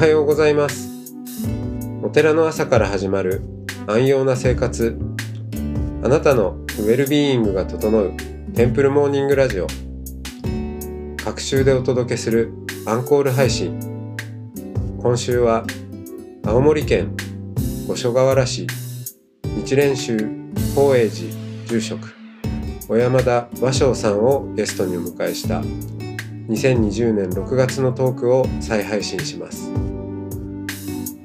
はようございます。お寺の朝から始まる安養な生活。あなたのウェルビーイングが整うテンプルモーニングラジオ。各週でお届けするアンコール配信。今週は青森県五所川原市。日蓮宗法栄寺住職。小山田和尚さんをゲストにお迎えした。2020年6月のトークを再配信します。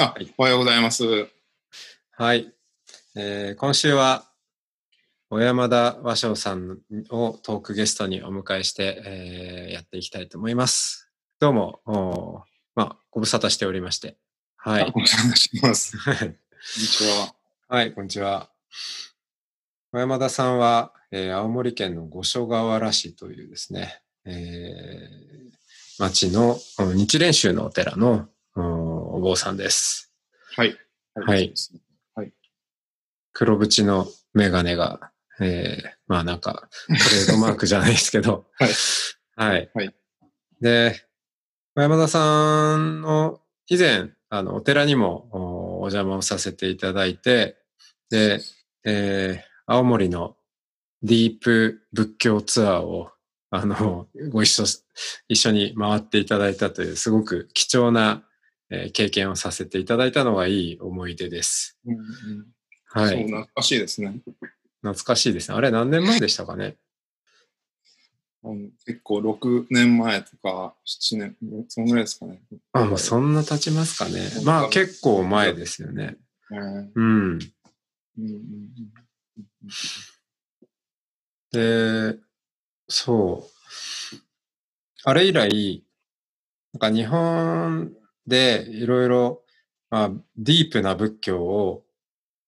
あ、おはようございます。はい、えー今週は小山田和尚さんをトークゲストにお迎えして、えーやっていきたいと思います。どうも、おーまあ、ご無沙汰しておりまして。はい。お願いします。こんにちは。はい、こんにちは。小山田さんは、えー青森県の五所川原市というですね、えー町のうん日蓮宗のお寺のうんお坊さんです。はい。はい黒縁のメガネが、えーまあなんか、トレードマークじゃないですけど、はい。はい。はいで、小山田さんの以前、あの、お寺にもおお邪魔をさせていただいて、で、えー青森のディープ仏教ツアーを、あの、ご一緒し、一緒に回っていただいたという、すごく貴重な、えー経験をさせていただいたのがいい思い出です。うんうんそう、はい。懐かしいですね。懐かしいですね。あれ何年前でしたかね？うん結構6年前とか7年、そのぐらいですかね。あ、もうそんな経ちますかね。まあ結構前ですよね。えーうん。うんうんで、そう。あれ以来、なんか日本でいろいろ、まあ、ディープな仏教を、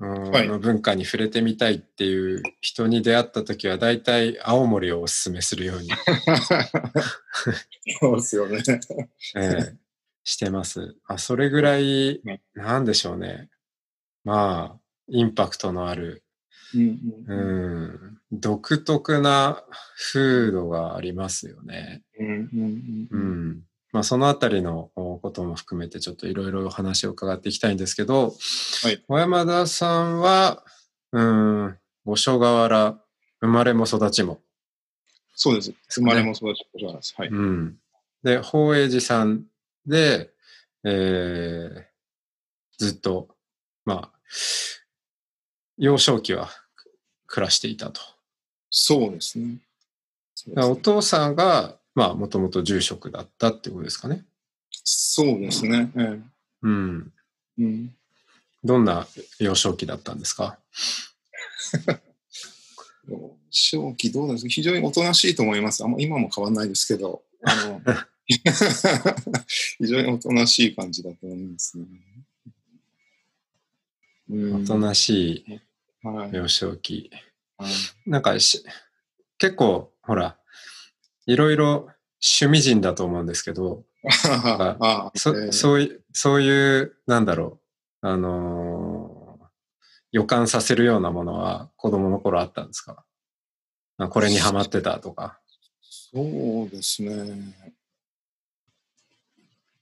うんはいの文化に触れてみたいっていう人に出会った時は大体青森をお勧めするように、そうですよね。ええしてます。あ、それぐらいね、なんでしょうね。まあ、インパクトのある、うんううんん、独特な風土がありますよね。うんうんううんん。まあ、そのあたりのおことも含めてちょっといろいろお話を伺っていきたいんですけど、はい小山田さんは、うん、五所川原、生まれも育ちも。そうです。生まれも育ちも。はい。うん。で、法栄寺さんで、えー、ずっと、まあ、幼少期は暮らしていたと。そうですね。すお父さんが、まあ、もともと住職だったってことですかね。そうですね。ええうん。うんどんな幼少期だったんですか？正気どうなんですか？非常におとなしいと思います。あんま今も変わんないですけど、あの 非常におとなしい感じだと思いますね。うんおとなしい幼少期。はいなんかし、結構、ほら、いろいろ趣味人だと思うんですけど、ああそえーそういう、そういう、なんだろう、あのー予感させるようなものは子供の頃あったんですか？あこれにハマってたとか。そうですね。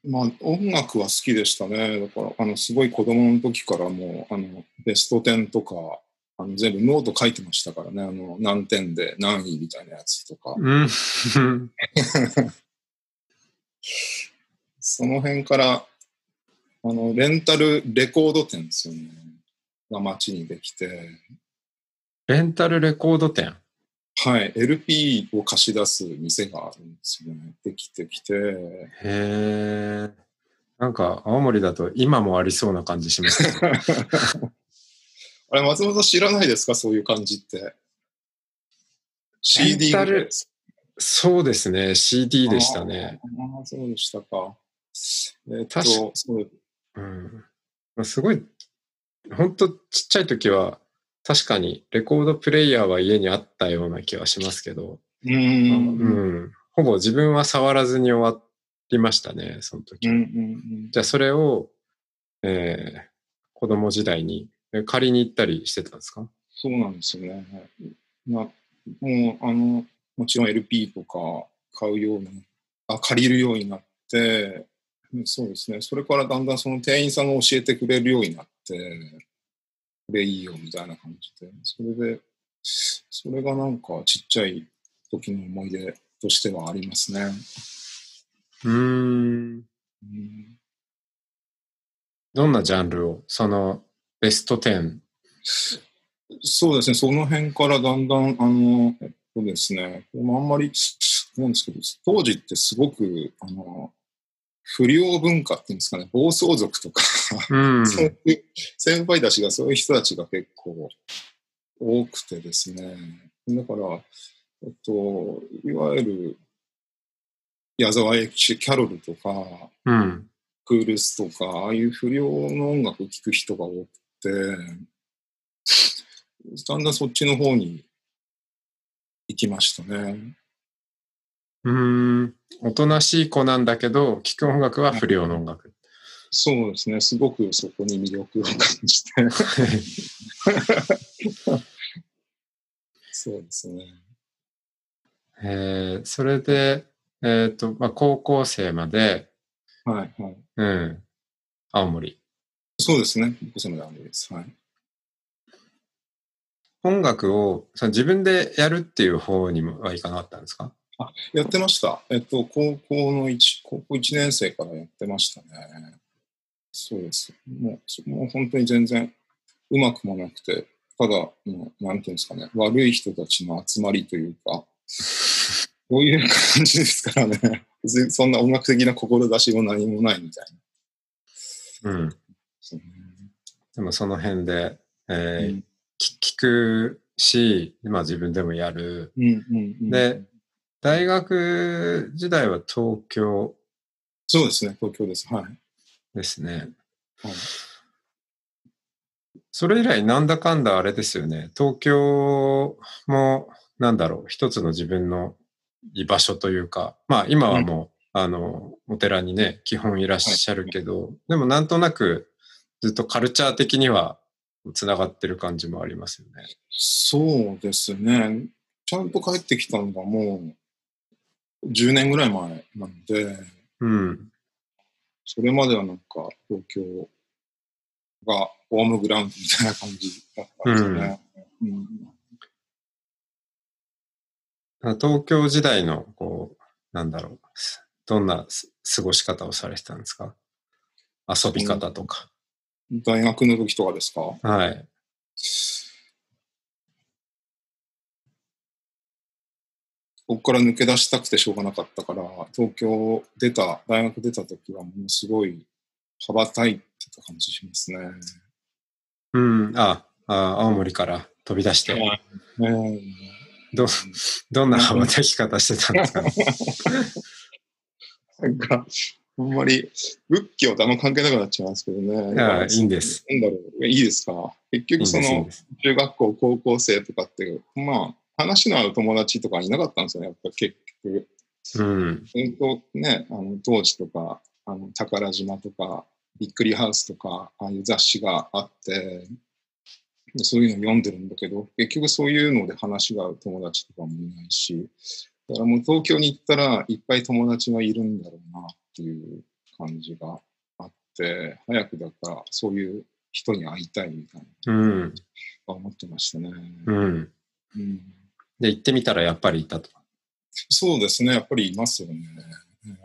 まあ、音楽は好きでしたね。だから、あの、すごい子供の時からもう、あの、ベスト10とか、あの全部ノート書いてましたからね。あの、何点で何位みたいなやつとか。うん。その辺から、あの、レンタルレコード店ですよね。が街にできて、レンタルレコード店？はい、LP を貸し出す店があるんですよね。できてきて、へえ。なんか、青森だと今もありそうな感じしますね。あれ、松本知らないですか？そういう感じって。CD そうですね。CD でしたね。ああ、そうでしたか。えっと、確かそううん。まあすごい、本当ちっちゃい時は、確かにレコードプレイヤーは家にあったような気はしますけど、うーん。うん。ほぼ自分は触らずに終わりましたね、その時。うんうんじゃあそれを、えー子供時代にえ借りに行ったりしてたんですか？そうなんですよね。なもう、あの、もちろん LP とか買うようにあ、借りるようになって、うんそうですね。それからだんだんその店員さんが教えてくれるようになって、これいいよみたいな感じで。それで、それがなんかちっちゃい時の思い出としてはありますね。うーん。うんどんなジャンルをそのベスト10。そうですね、その辺からだんだん、あの、えっとですね、あんまり、なんですけど、当時ってすごく、あの、不良文化っていうんですかね、暴走族とか、うん。そういう先輩たちがそういう人たちが結構多くてですね、だから、えっと、いわゆる矢沢永吉、キャロルとか、うん。クールスとか、ああいう不良の音楽を聴く人が多くて、だんだんそっちの方に行きましたね。うーん。おとなしい子なんだけど、聴く音楽は不良の音楽。そうですね、すごくそこに魅力を感じて。そうですね。えーそれで、えっ、と、まあ、高校生まで、はいはい。うん。青森。そうですね、です。はい。音楽をその自分でやるっていう方にもはいかなかったんですか？やってました。えっと、高校の一、高校1年生からやってましたね。そうです。もう、もう本当に全然うまくもなくて、ただ、もう、なんていうんですかね、悪い人たちの集まりというか、そういう感じですからね。そんな音楽的な志も何もないみたいな。うん。そうねでもその辺で、えーうんき聞くし、まあ自分でもやる。うんうんうんで大学時代は東京そうですね、東京です。はい。ですね。はいそれ以来なんだかんだあれですよね。東京もなんだろう、一つの自分の居場所というか、まあ今はもう、あの、お寺にね、基本いらっしゃるけど、でもなんとなくずっとカルチャー的にはつながってる感じもありますよね。そうですね。ちゃんと帰ってきたのがもう10年ぐらい前なんで、うん。それまではなんか東京がホームグラウンドみたいな感じだったんですよね。うん東京時代の、こう、なんだろう、どんなす過ごし方をされてたんですか？遊び方とか。大学の時とかですか？はい。ここから抜け出したくてしょうがなかったから、東京出た、大学出た時はものすごい羽ばたいてた感じしますね。うん、あ、あ青森から飛び出して、うんど、どんな羽ばたき方してたんですかね？なんか、あんまり仏教とあんま関係なくなっちゃいますけどね。いやいいんです。なんだろう。いいですか？結局その。中学校、高校生とかって、まあ、話の合う友達とかいなかったんですよね、やっぱ結局。うん。本当ね、あの当時とか、あの宝島とか、びっくりハウスとか、ああいう雑誌があって、でそういうの読んでるんだけど、結局そういうので話が合う友達とかもいないし、だからもう東京に行ったらいっぱい友達がいるんだろうなっていう感じがあって、早くだからそういう人に会いたいみたいなうん。思ってましたね。うん。うんで、行ってみたらやっぱりいたと。そうですね、やっぱりいますよね。うん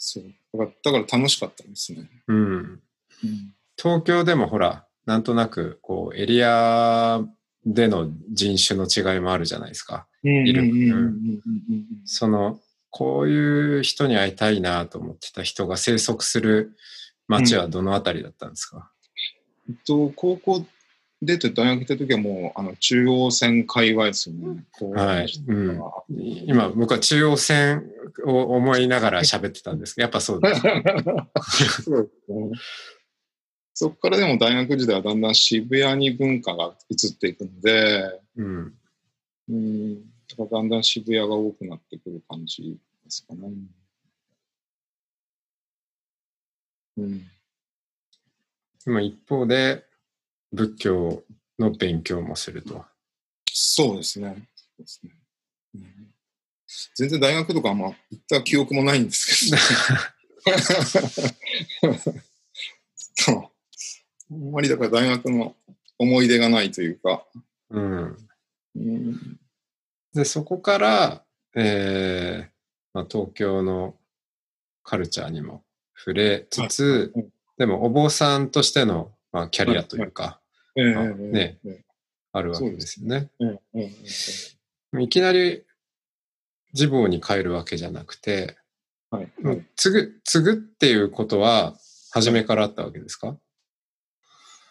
そうだから楽しかったですね。うん。うん東京でもほら、なんとなく、こう、エリアでの人種の違いもあるじゃないですか。その、こういう人に会いたいなと思ってた人が生息する街はどのあたりだったんですか、えっと、高校出て大学行った時はもう、あの、中央線界隈ですよね。はい。うん。今、僕は中央線を思いながら喋ってたんですけど、やっぱそうです。そうですね。そこからでも大学時代はだんだん渋谷に文化が移っていくので、うん。うん、だからだんだん渋谷が多くなってくる感じですかね。うん。今一方で仏教の勉強もすると。そうですね。そうですねうん、全然大学とかあんま行った記憶もないんですけど。そう。あんまりだから大学の思い出がないというか。うん。うん、で、そこから、えーまあ、東京のカルチャーにも触れつつ、はいでもお坊さんとしての、まあ、キャリアというか、ねえあるわけですよね。いきなり自暴に帰るわけじゃなくて、えはい。はい継ぐ、継ぐっていうことは、初めからあったわけですか？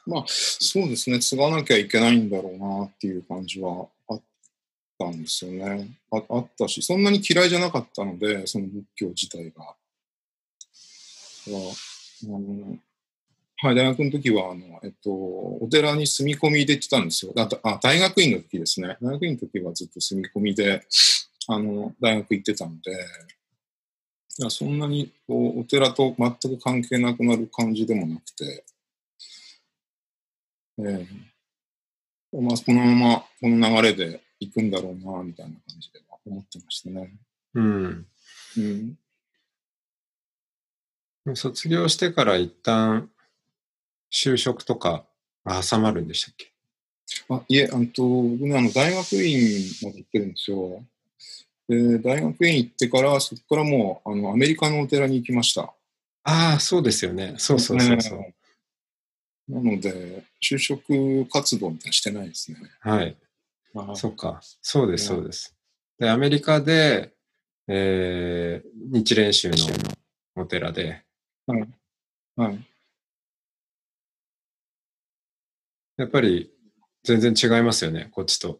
まあ、そうですね。継がなきゃいけないんだろうなっていう感じはたんですよね。ああったし、そんなに嫌いじゃなかったので、その仏教自体が。あのはい、大学の時は、あの、えっと、お寺に住み込みで行ってたんですよ。ああ、大学院の時ですね。大学院の時はずっと住み込みで、あの、大学行ってたので、いやそんなにこうお寺と全く関係なくなる感じでもなくて、ええまあ、このままこの流れで行くんだろうな、みたいな感じで思ってましたね。うん。うん。卒業してから一旦就職とか挟まるんでしたっけ？あいえ、あのと僕ね、あの大学院まで行ってるんですよ。で、大学院行ってから、そこからもうあのアメリカのお寺に行きました。ああ、そうですよね。そうそうそうそう。ねなので、就職活動みたいなのしてないですね。はい。あそっか。そうです、うんそうです。で、アメリカで、えー、日蓮宗のお寺で、はい。やっぱり全然違いますよね、こっちと。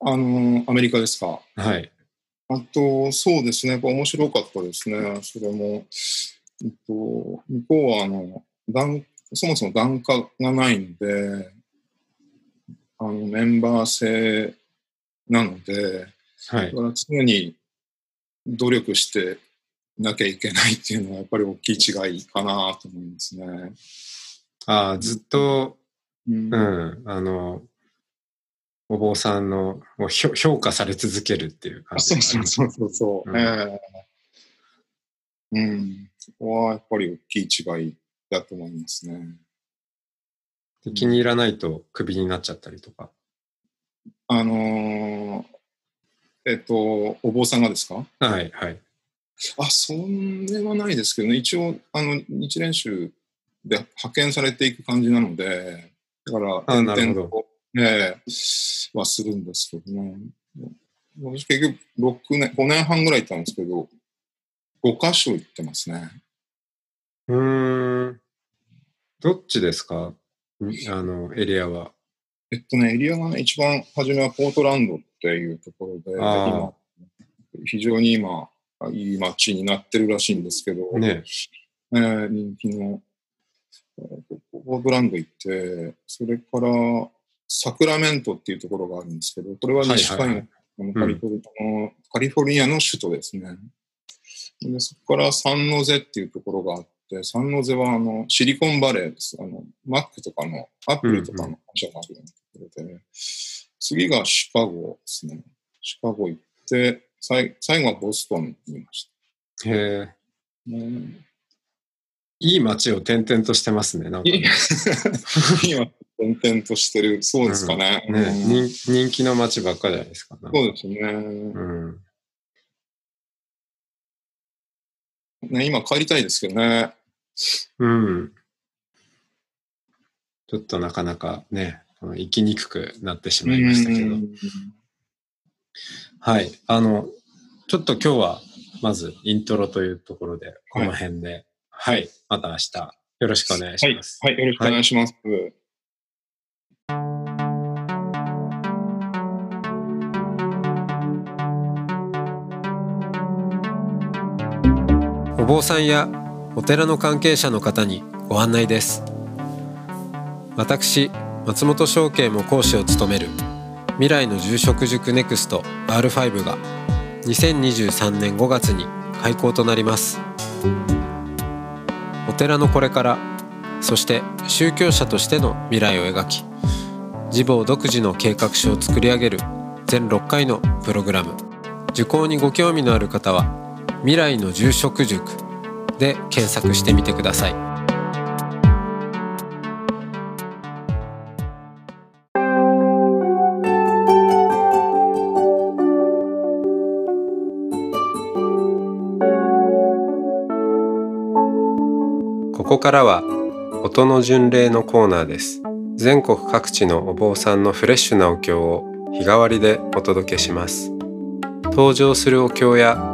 あの、アメリカですか？はい。あと、そうですね。やっぱ面白かったですね。それも、えっと、向こうは、あの、檀そもそも檀家がないので、あの、メンバー制なので、はいだ。から常に努力してなきゃいけないっていうのはやっぱり大きい違いかなと思いますね。ああ、ずっと、うんうん、あの、お坊さんのを評評価され続けるっていう感あじそうそうそうそうそう。うんええうん。そこはやっぱり大きい違いだと思いますね。で気に入らないとクビになっちゃったりとか。あのーえっと、お坊さんがですか？はい、はい。あ、それはないですけどね。一応、あの、日蓮宗で派遣されていく感じなので、だから、あなるほどと、ええはするんですけどね。私結局、6年、5年半ぐらい行ったんですけど、5箇所行ってますね。うーん。どっちですか？んあの、エリアは。えっとね、エリアがね、一番初めはポートランドっていうところで、今、非常に今、いい街になってるらしいんですけど、ね。えー人気の、ポートランド行って、それからサクラメントっていうところがあるんですけど、これは西海岸、はいはいカリフォルあのカリフォルニアの首都ですね。でそこからサンノゼっていうところがあって、サンノゼはあのシリコンバレーです。あの、マックとかの、アップルとかの会社があるようなところで、次がシカゴですね。シカゴ行って、最最後はボストンにいましへえ。た。ねいい街を転々としてますね。なんかね、今、転々としてる。そうですかね。ねうん人人気の街ばっかじゃないですか。なんかそうですね。うん。ね今帰りたいですけどね。うん。ちょっとなかなかね、この生きにくくなってしまいましたけど。うんはい。あの、ちょっと今日は、まずイントロというところで、この辺で、はい。また明日、よろしくお願いします。はい、よろしくお願いします。お坊さんやお寺の関係者の方にご案内です。私松本証券も講師を務める未来の住職塾ネクスト R5 が2023年5月に開校となります。お寺のこれからそして宗教者としての未来を描き自母独自の計画書を作り上げる全6回のプログラム。受講にご興味のある方は「未来の住職塾」で検索してみてください。ここからは音の巡礼のコーナーです全国各地のお坊さんのフレッシュなお経を日替わりでお届けします登場するお経や